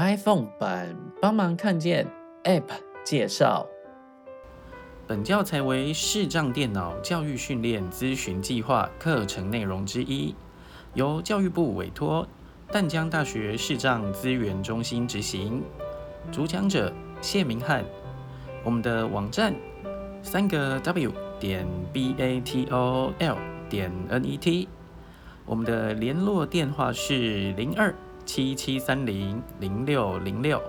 iPhone 版帮忙看见 App 介绍。本教材为视障电脑教育训练咨询计划课程内容之一，由教育部委托淡江大学视障资源中心执行。主讲者谢明翰。我们的网站三个 W 点 B A T O L 点 N E T。我们的联络电话是零二七七三零零六零六。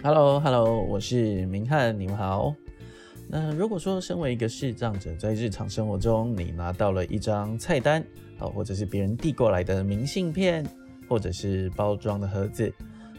Hello，Hello，我是明翰，你们好。那如果说身为一个视障者，在日常生活中，你拿到了一张菜单，好，或者是别人递过来的明信片，或者是包装的盒子。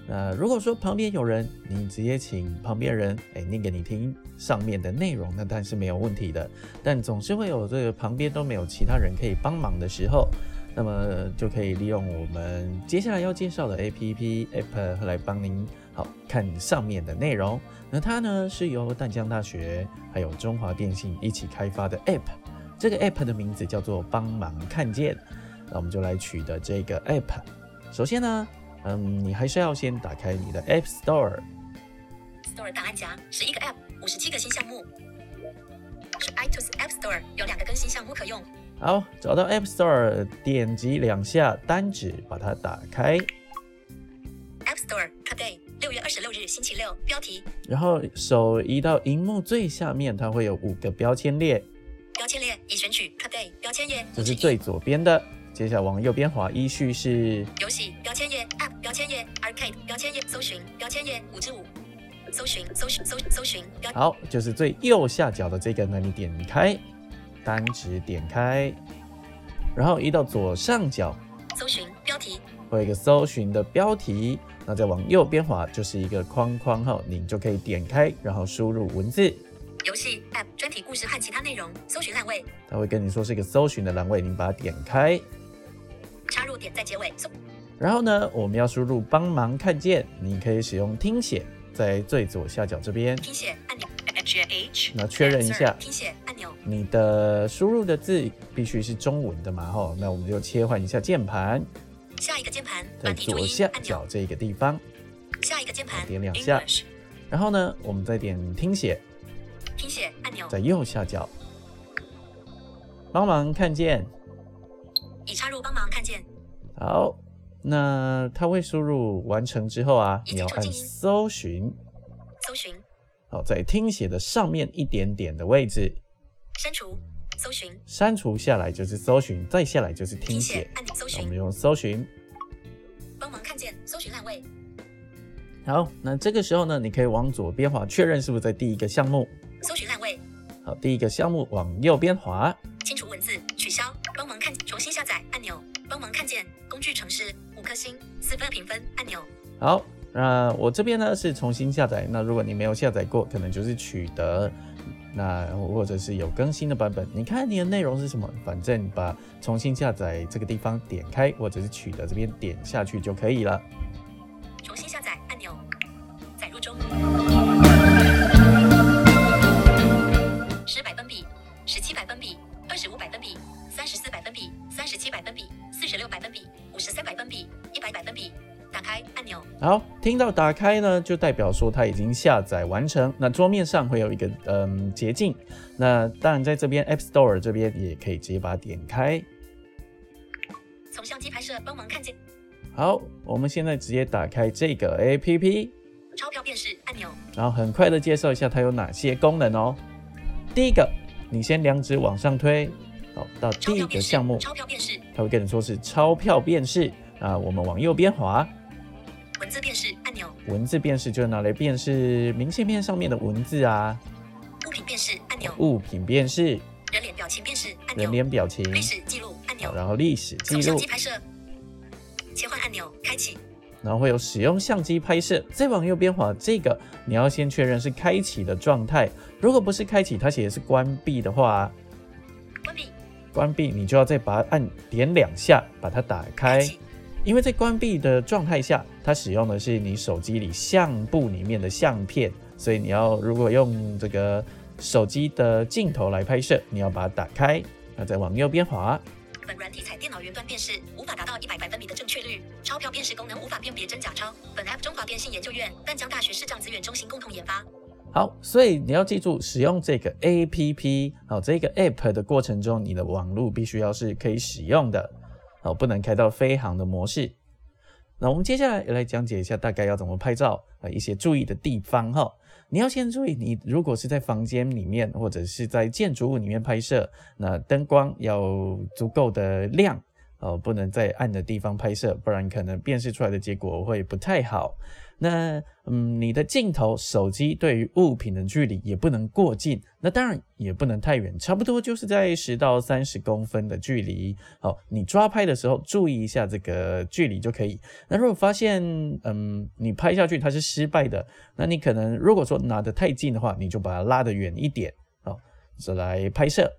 那如果说旁边有人，你直接请旁边人哎念给你听上面的内容，那当然是没有问题的。但总是会有这个旁边都没有其他人可以帮忙的时候，那么就可以利用我们接下来要介绍的 A P P App 来帮您好看上面的内容。那它呢是由淡江大学还有中华电信一起开发的 App，这个 App 的名字叫做帮忙看见。那我们就来取得这个 App，首先呢。嗯，你还是要先打开你的 App Store。Store 档案夹，十一个 App，五十七个新项目。是 iTunes App Store 有两个更新项目可用。好，找到 App Store，点击两下单指，把它打开。App Store Today，六月二十六日星期六，标题。然后手移到荧幕最下面，它会有五个标签列。标签列已选取 Today 标签页，这是最左边的。接下来往右边滑，依序是游戏标签页、App 标签页、Arcade 标签页、搜寻标签页五之五，搜寻搜寻搜搜寻标。好，就是最右下角的这个呢，你点开，单指点开，然后移到左上角，搜寻标题，会有一个搜寻的标题，那再往右边滑就是一个框框后，你就可以点开，然后输入文字。游戏 App 专题故事和其他内容，搜寻栏位。他会跟你说是一个搜寻的栏位，你把它点开。插入点在结尾。然后呢，我们要输入帮忙看见，你可以使用听写，在最左下角这边。听写按钮。H H。那确认一下。听写按钮。你的输入的字必须是中文的嘛？吼，那我们就切换一下键盘。下一个键盘。在左下角这个地方。下一个键盘。点两下。然后呢，我们再点听写。听写按钮。在右下角。帮忙看见。已插入帮忙看见。好，那它会输入完成之后啊，你要按搜寻。搜寻。好，在听写的上面一点点的位置。删除。搜寻。删除下来就是搜寻，再下来就是听写。按钮搜寻。我们用搜寻。帮忙看见搜寻栏位。好，那这个时候呢，你可以往左边滑，确认是不是在第一个项目。搜寻栏位。好，第一个项目往右边滑。星四分评分按钮。好，那我这边呢是重新下载。那如果你没有下载过，可能就是取得，那或者是有更新的版本。你看你的内容是什么？反正把重新下载这个地方点开，或者是取得这边点下去就可以了。重新下载按钮，载入中。十百分比，十七百分比，二十五百分比，三十四百分比，三十七百分比，四十六百分比，五十三百分比，开按钮。好，听到打开呢，就代表说它已经下载完成。那桌面上会有一个嗯捷径。那当然在这边 App Store 这边也可以直接把它点开。从相机拍摄，帮忙看见。好，我们现在直接打开这个 APP。钞票辨识按钮。然后很快的介绍一下它有哪些功能哦。第一个，你先两指往上推，好，到第一个项目，钞票辨识，它会跟你说是钞票辨识啊。我们往右边滑，文字辨识按钮，文字辨识就是拿来辨识明信片上面的文字啊。物品辨识按钮，物品辨识，人脸表情辨识按钮，人脸表情，历史记录按钮，然后历史记录，相机拍摄，切换按钮。开启。然后会有使用相机拍摄，再往右边滑，这个你要先确认是开启的状态。如果不是开启，它写的是关闭的话，关闭，关闭，你就要再把它按点两下，把它打开。因为在关闭的状态下，它使用的是你手机里相簿里面的相片所以你要如果用这个手机的镜头来拍摄，你要把它打开，那再往右边滑。本软体采电脑云端辨识，无法达到一百百分比的正确率。钞票辨识功能无法辨别真假钞。本 App 中华电信研究院、淡江大学视障资源中心共同研发。好，所以你要记住，使用这个 A P P 好，这个 App 的过程中，你的网络必须要是可以使用的，哦，不能开到飞航的模式。那我们接下来来讲解一下大概要怎么拍照啊，一些注意的地方哈。你要先注意，你如果是在房间里面或者是在建筑物里面拍摄，那灯光要足够的亮哦，不能在暗的地方拍摄，不然可能辨识出来的结果会不太好。那嗯，你的镜头手机对于物品的距离也不能过近，那当然也不能太远，差不多就是在十到三十公分的距离。好，你抓拍的时候注意一下这个距离就可以。那如果发现嗯你拍下去它是失败的，那你可能如果说拿得太近的话，你就把它拉得远一点，好，再来拍摄。